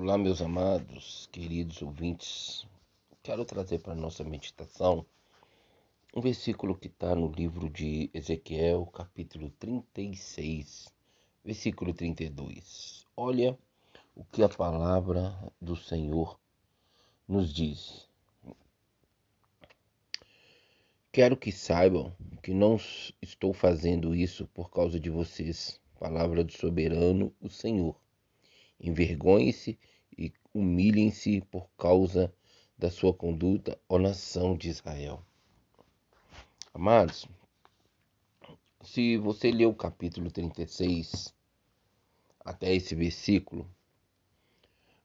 Olá, meus amados, queridos ouvintes. Quero trazer para nossa meditação um versículo que está no livro de Ezequiel, capítulo 36, versículo 32. Olha o que a palavra do Senhor nos diz. Quero que saibam que não estou fazendo isso por causa de vocês. Palavra do soberano, o Senhor Envergonhem-se e humilhem-se por causa da sua conduta, ó nação de Israel. Amados, se você ler o capítulo 36 até esse versículo,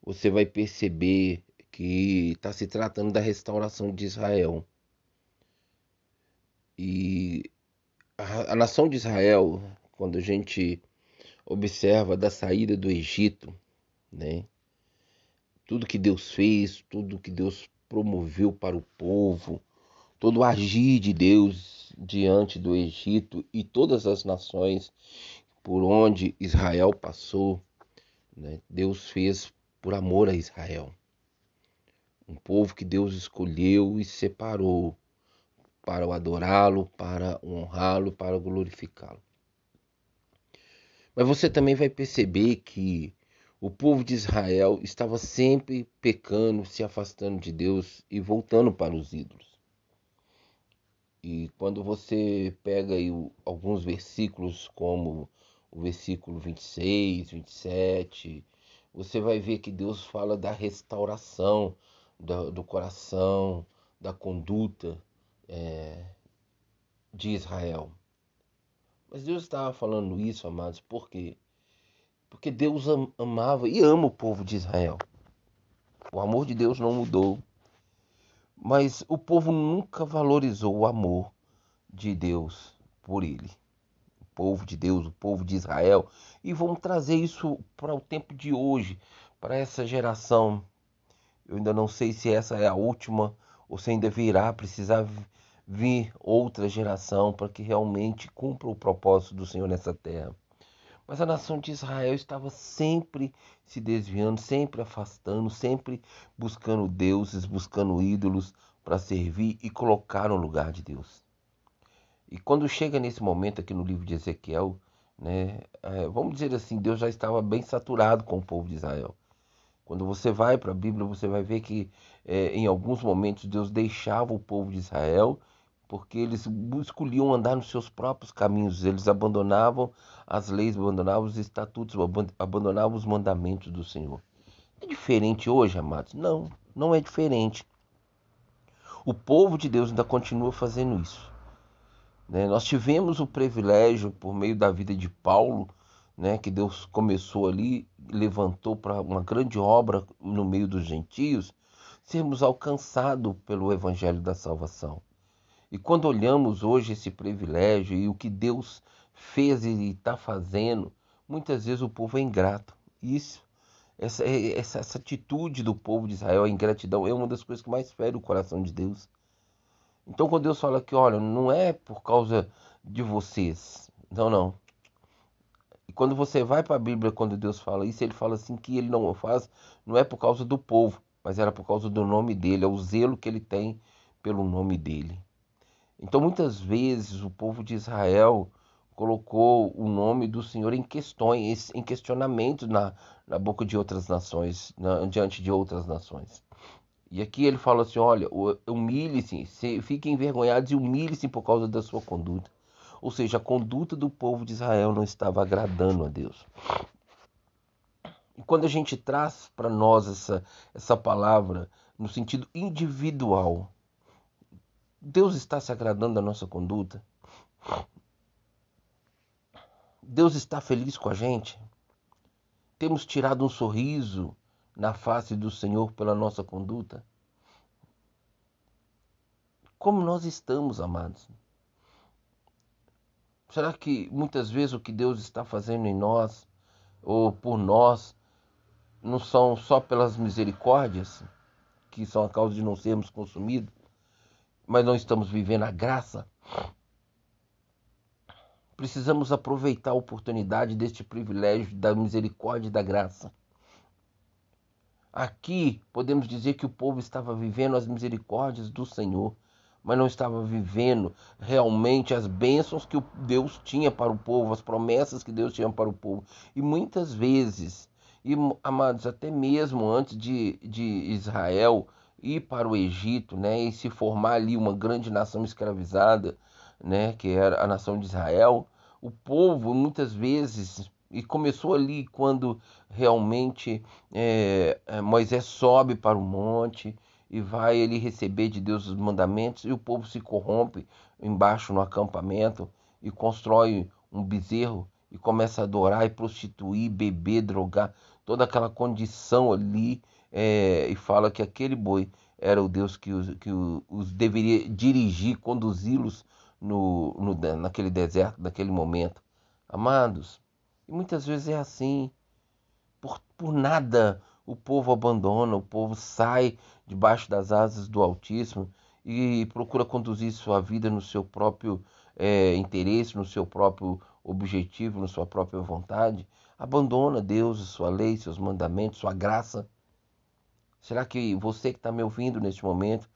você vai perceber que está se tratando da restauração de Israel. E a, a nação de Israel, quando a gente observa da saída do Egito, né? Tudo que Deus fez, tudo que Deus promoveu para o povo, todo o agir de Deus diante do Egito e todas as nações por onde Israel passou, né? Deus fez por amor a Israel. Um povo que Deus escolheu e separou para o adorá-lo, para honrá-lo, para glorificá-lo. Mas você também vai perceber que o povo de Israel estava sempre pecando, se afastando de Deus e voltando para os ídolos. E quando você pega aí alguns versículos, como o versículo 26, 27, você vai ver que Deus fala da restauração do, do coração, da conduta é, de Israel. Mas Deus estava falando isso, amados, por quê? Porque Deus amava e ama o povo de Israel. O amor de Deus não mudou. Mas o povo nunca valorizou o amor de Deus por ele. O povo de Deus, o povo de Israel. E vamos trazer isso para o tempo de hoje, para essa geração. Eu ainda não sei se essa é a última ou se ainda virá precisar vir outra geração para que realmente cumpra o propósito do Senhor nessa terra. Mas a nação de Israel estava sempre se desviando, sempre afastando, sempre buscando deuses, buscando ídolos para servir e colocar no lugar de Deus. E quando chega nesse momento aqui no livro de Ezequiel, né, é, vamos dizer assim, Deus já estava bem saturado com o povo de Israel. Quando você vai para a Bíblia, você vai ver que é, em alguns momentos Deus deixava o povo de Israel porque eles escolhiam andar nos seus próprios caminhos, eles abandonavam as leis, abandonavam os estatutos, abandonavam os mandamentos do Senhor. É diferente hoje, amados? Não, não é diferente. O povo de Deus ainda continua fazendo isso. Né? Nós tivemos o privilégio, por meio da vida de Paulo, né, que Deus começou ali, levantou para uma grande obra no meio dos gentios, sermos alcançados pelo evangelho da salvação. E quando olhamos hoje esse privilégio e o que Deus fez e está fazendo, muitas vezes o povo é ingrato. Isso, essa, essa, essa atitude do povo de Israel, a ingratidão, é uma das coisas que mais fere o coração de Deus. Então, quando Deus fala que, olha, não é por causa de vocês, não, não. E quando você vai para a Bíblia, quando Deus fala isso, ele fala assim que ele não faz, não é por causa do povo, mas era por causa do nome dele, é o zelo que ele tem pelo nome dele. Então, muitas vezes, o povo de Israel colocou o nome do Senhor em questões, em questionamentos na, na boca de outras nações, na, diante de outras nações. E aqui ele fala assim: olha, humilhe-se, fiquem envergonhados e humilhe-se por causa da sua conduta. Ou seja, a conduta do povo de Israel não estava agradando a Deus. E quando a gente traz para nós essa, essa palavra no sentido individual, Deus está se agradando da nossa conduta? Deus está feliz com a gente? Temos tirado um sorriso na face do Senhor pela nossa conduta? Como nós estamos, amados? Será que muitas vezes o que Deus está fazendo em nós ou por nós não são só pelas misericórdias que são a causa de não sermos consumidos? Mas não estamos vivendo a graça. Precisamos aproveitar a oportunidade deste privilégio da misericórdia e da graça. Aqui podemos dizer que o povo estava vivendo as misericórdias do Senhor, mas não estava vivendo realmente as bênçãos que Deus tinha para o povo, as promessas que Deus tinha para o povo. E muitas vezes, e amados, até mesmo antes de, de Israel ir para o Egito, né, e se formar ali uma grande nação escravizada, né, que era a nação de Israel, o povo muitas vezes e começou ali quando realmente é, Moisés sobe para o monte e vai ele receber de Deus os mandamentos e o povo se corrompe embaixo no acampamento e constrói um bezerro e começa a adorar e prostituir, beber, drogar, toda aquela condição ali é, e fala que aquele boi era o Deus que os, que os deveria dirigir, conduzi-los no, no, naquele deserto, naquele momento. Amados, e muitas vezes é assim, por, por nada o povo abandona, o povo sai debaixo das asas do Altíssimo e procura conduzir sua vida no seu próprio é, interesse, no seu próprio objetivo, na sua própria vontade. Abandona Deus, sua lei, seus mandamentos, sua graça. Será que você que está me ouvindo neste momento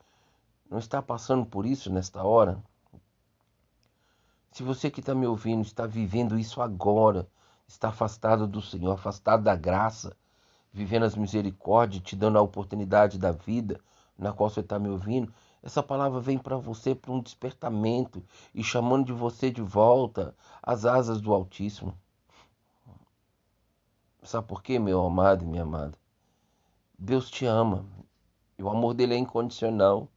não está passando por isso nesta hora? Se você que está me ouvindo está vivendo isso agora, está afastado do Senhor, afastado da graça, vivendo as misericórdias, te dando a oportunidade da vida na qual você está me ouvindo, essa palavra vem para você para um despertamento e chamando de você de volta às asas do Altíssimo. Sabe por quê, meu amado e minha amada? Deus te ama e o amor dele é incondicional.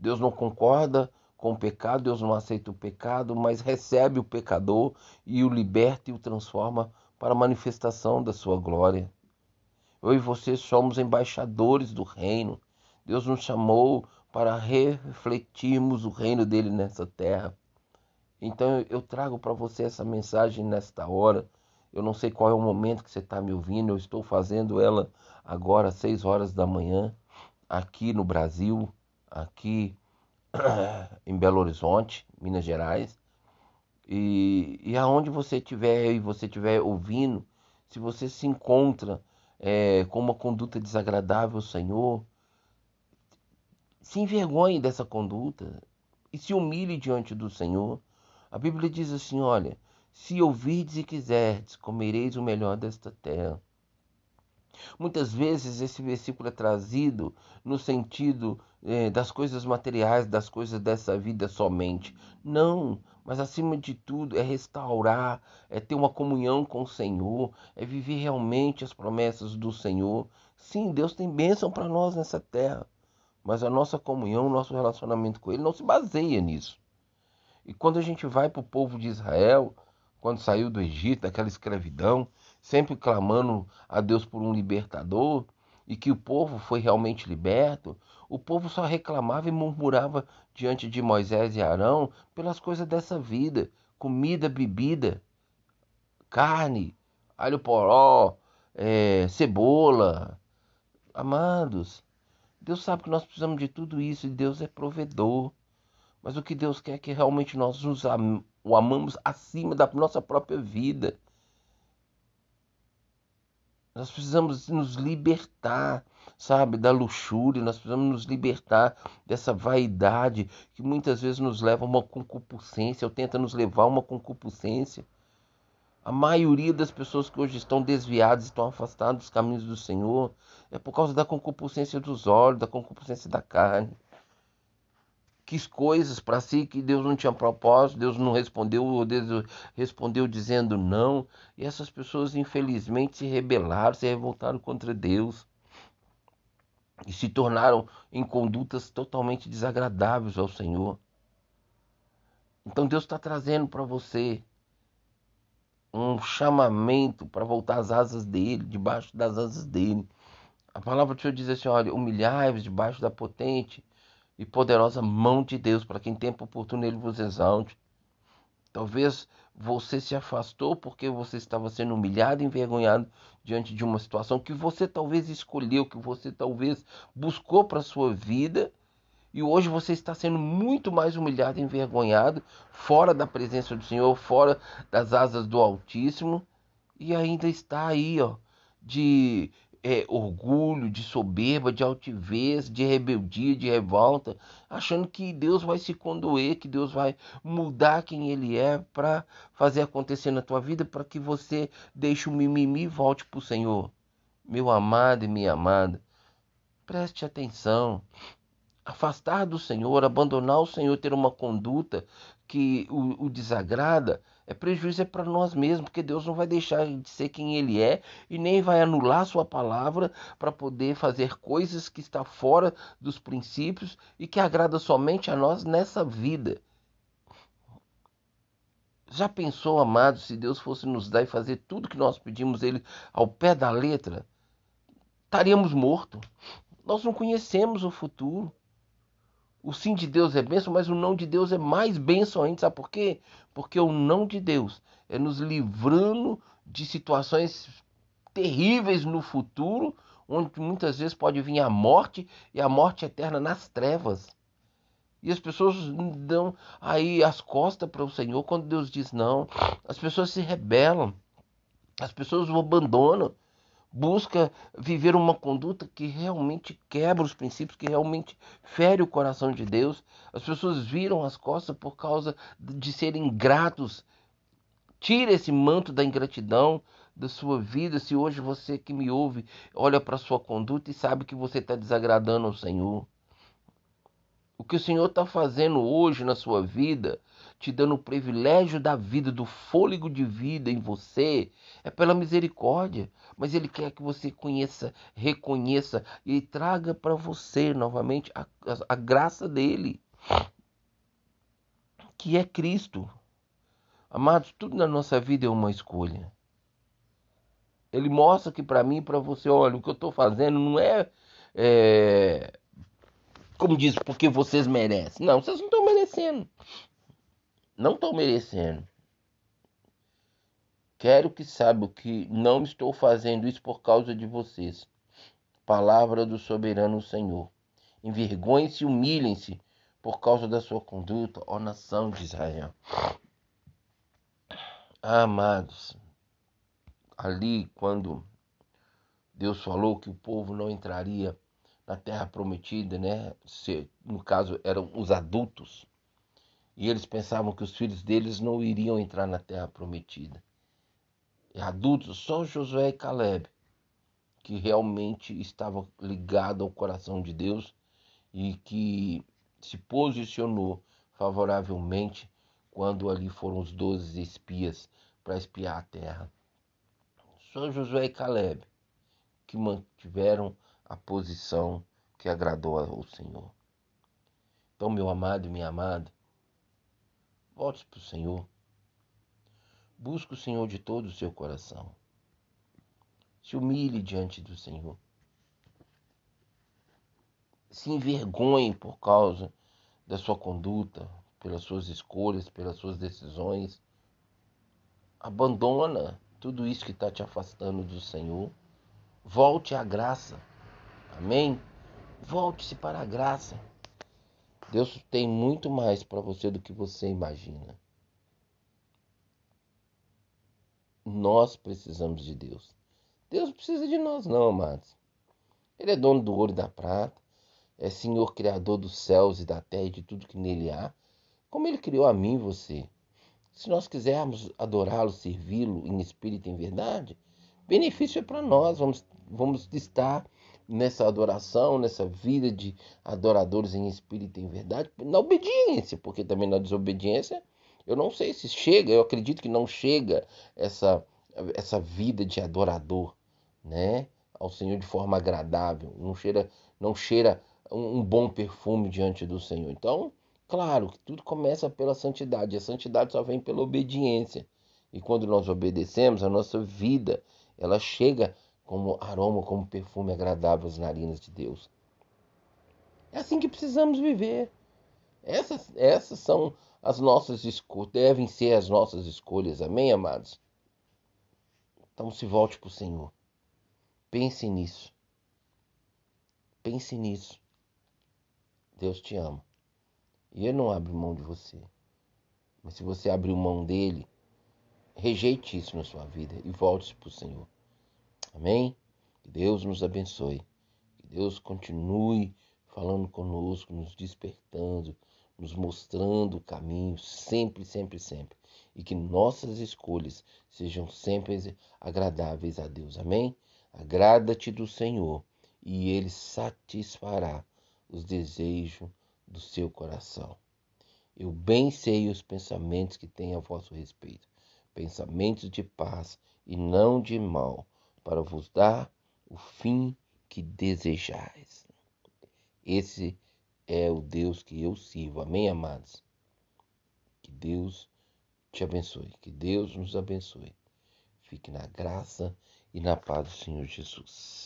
Deus não concorda com o pecado, Deus não aceita o pecado, mas recebe o pecador e o liberta e o transforma para a manifestação da sua glória. Eu e você somos embaixadores do reino. Deus nos chamou para refletirmos o reino dele nessa terra. Então eu trago para você essa mensagem nesta hora. Eu não sei qual é o momento que você está me ouvindo, eu estou fazendo ela agora às 6 horas da manhã, aqui no Brasil, aqui em Belo Horizonte, Minas Gerais. E, e aonde você estiver e você estiver ouvindo, se você se encontra é, com uma conduta desagradável ao Senhor, se envergonhe dessa conduta e se humilhe diante do Senhor. A Bíblia diz assim: olha, se ouvirdes e quiserdes, comereis o melhor desta terra. Muitas vezes esse versículo é trazido no sentido é, das coisas materiais, das coisas dessa vida somente. Não, mas acima de tudo é restaurar, é ter uma comunhão com o Senhor, é viver realmente as promessas do Senhor. Sim, Deus tem bênção para nós nessa terra, mas a nossa comunhão, o nosso relacionamento com Ele não se baseia nisso. E quando a gente vai para o povo de Israel, quando saiu do Egito, daquela escravidão, sempre clamando a Deus por um libertador e que o povo foi realmente liberto, o povo só reclamava e murmurava diante de Moisés e Arão pelas coisas dessa vida, comida, bebida, carne, alho poró, é, cebola. Amados, Deus sabe que nós precisamos de tudo isso e Deus é provedor. Mas o que Deus quer é que realmente nós nos am o amamos acima da nossa própria vida. Nós precisamos nos libertar, sabe, da luxúria, nós precisamos nos libertar dessa vaidade que muitas vezes nos leva a uma concupiscência, ou tenta nos levar a uma concupiscência. A maioria das pessoas que hoje estão desviadas, estão afastadas dos caminhos do Senhor, é por causa da concupiscência dos olhos, da concupiscência da carne quis coisas para si que Deus não tinha propósito, Deus não respondeu, ou Deus respondeu dizendo não. E essas pessoas, infelizmente, se rebelaram, se revoltaram contra Deus e se tornaram em condutas totalmente desagradáveis ao Senhor. Então Deus está trazendo para você um chamamento para voltar às asas dele, debaixo das asas dele. A palavra do Senhor diz assim: olha, humilhai-vos debaixo da potente e poderosa mão de Deus, para quem tempo oportuno ele vos exalte. Talvez você se afastou porque você estava sendo humilhado envergonhado diante de uma situação que você talvez escolheu, que você talvez buscou para a sua vida, e hoje você está sendo muito mais humilhado envergonhado, fora da presença do Senhor, fora das asas do Altíssimo, e ainda está aí, ó, de é, orgulho, de soberba, de altivez, de rebeldia, de revolta, achando que Deus vai se condoer, que Deus vai mudar quem Ele é para fazer acontecer na tua vida, para que você deixe o mimimi e volte para o Senhor. Meu amado e minha amada, preste atenção. Afastar do Senhor, abandonar o Senhor, ter uma conduta que o, o desagrada, é prejuízo é para nós mesmos, porque Deus não vai deixar de ser quem Ele é e nem vai anular Sua palavra para poder fazer coisas que está fora dos princípios e que agrada somente a nós nessa vida. Já pensou, amado, se Deus fosse nos dar e fazer tudo que nós pedimos Ele ao pé da letra? Estaríamos mortos. Nós não conhecemos o futuro. O sim de Deus é bênção, mas o não de Deus é mais bênção ainda. Sabe por quê? Porque o não de Deus é nos livrando de situações terríveis no futuro, onde muitas vezes pode vir a morte e a morte eterna nas trevas. E as pessoas dão aí as costas para o Senhor quando Deus diz não. As pessoas se rebelam. As pessoas o abandonam busca viver uma conduta que realmente quebra os princípios, que realmente fere o coração de Deus. As pessoas viram as costas por causa de serem ingratos. Tira esse manto da ingratidão da sua vida. Se hoje você que me ouve olha para a sua conduta e sabe que você está desagradando ao Senhor. O que o Senhor está fazendo hoje na sua vida, te dando o privilégio da vida, do fôlego de vida em você, é pela misericórdia. Mas Ele quer que você conheça, reconheça e traga para você novamente a, a, a graça dele, que é Cristo. Amados, tudo na nossa vida é uma escolha. Ele mostra que para mim e para você, olha, o que eu estou fazendo não é, é como diz, porque vocês merecem. Não, vocês não estão merecendo. Não estão merecendo. Quero que saibam que não estou fazendo isso por causa de vocês. Palavra do soberano Senhor. Envergonhem-se e humilhem-se por causa da sua conduta, ó nação de Israel. Amados, ali quando Deus falou que o povo não entraria na terra prometida, né? Se, no caso eram os adultos, e eles pensavam que os filhos deles não iriam entrar na terra prometida. E adultos, só Josué e Caleb, que realmente estavam ligados ao coração de Deus e que se posicionou favoravelmente quando ali foram os doze espias para espiar a terra. Só Josué e Caleb que mantiveram a posição que agradou ao Senhor. Então, meu amado e minha amada, volte para o Senhor. Busque o Senhor de todo o seu coração. Se humilhe diante do Senhor. Se envergonhe por causa da sua conduta, pelas suas escolhas, pelas suas decisões. Abandona tudo isso que está te afastando do Senhor. Volte à graça. Amém? Volte-se para a graça. Deus tem muito mais para você do que você imagina. Nós precisamos de Deus. Deus precisa de nós, não, amados. Ele é dono do ouro e da prata, é Senhor Criador dos céus e da terra e de tudo que nele há, como Ele criou a mim e você. Se nós quisermos adorá-lo, servi-lo em espírito e em verdade, benefício é para nós. Vamos, vamos estar nessa adoração, nessa vida de adoradores em espírito e em verdade, na obediência, porque também na desobediência, eu não sei se chega, eu acredito que não chega essa, essa vida de adorador, né, ao Senhor de forma agradável, não cheira, não cheira um, bom perfume diante do Senhor. Então, claro que tudo começa pela santidade, a santidade só vem pela obediência. E quando nós obedecemos, a nossa vida, ela chega como aroma, como perfume agradável às narinas de Deus. É assim que precisamos viver. Essas, essas são as nossas escolhas, devem ser as nossas escolhas. Amém, amados? Então se volte para o Senhor. Pense nisso. Pense nisso. Deus te ama. E Ele não abre mão de você. Mas se você abrir mão dele, rejeite isso na sua vida e volte-se para o Senhor. Amém? Que Deus nos abençoe. Que Deus continue falando conosco, nos despertando, nos mostrando o caminho, sempre, sempre, sempre. E que nossas escolhas sejam sempre agradáveis a Deus. Amém? Agrada-te do Senhor e Ele satisfará os desejos do seu coração. Eu bem sei os pensamentos que tenho a vosso respeito, pensamentos de paz e não de mal, para vos dar o fim que desejais. Esse é o Deus que eu sirvo. Amém, amados? Que Deus te abençoe, que Deus nos abençoe. Fique na graça e na paz do Senhor Jesus.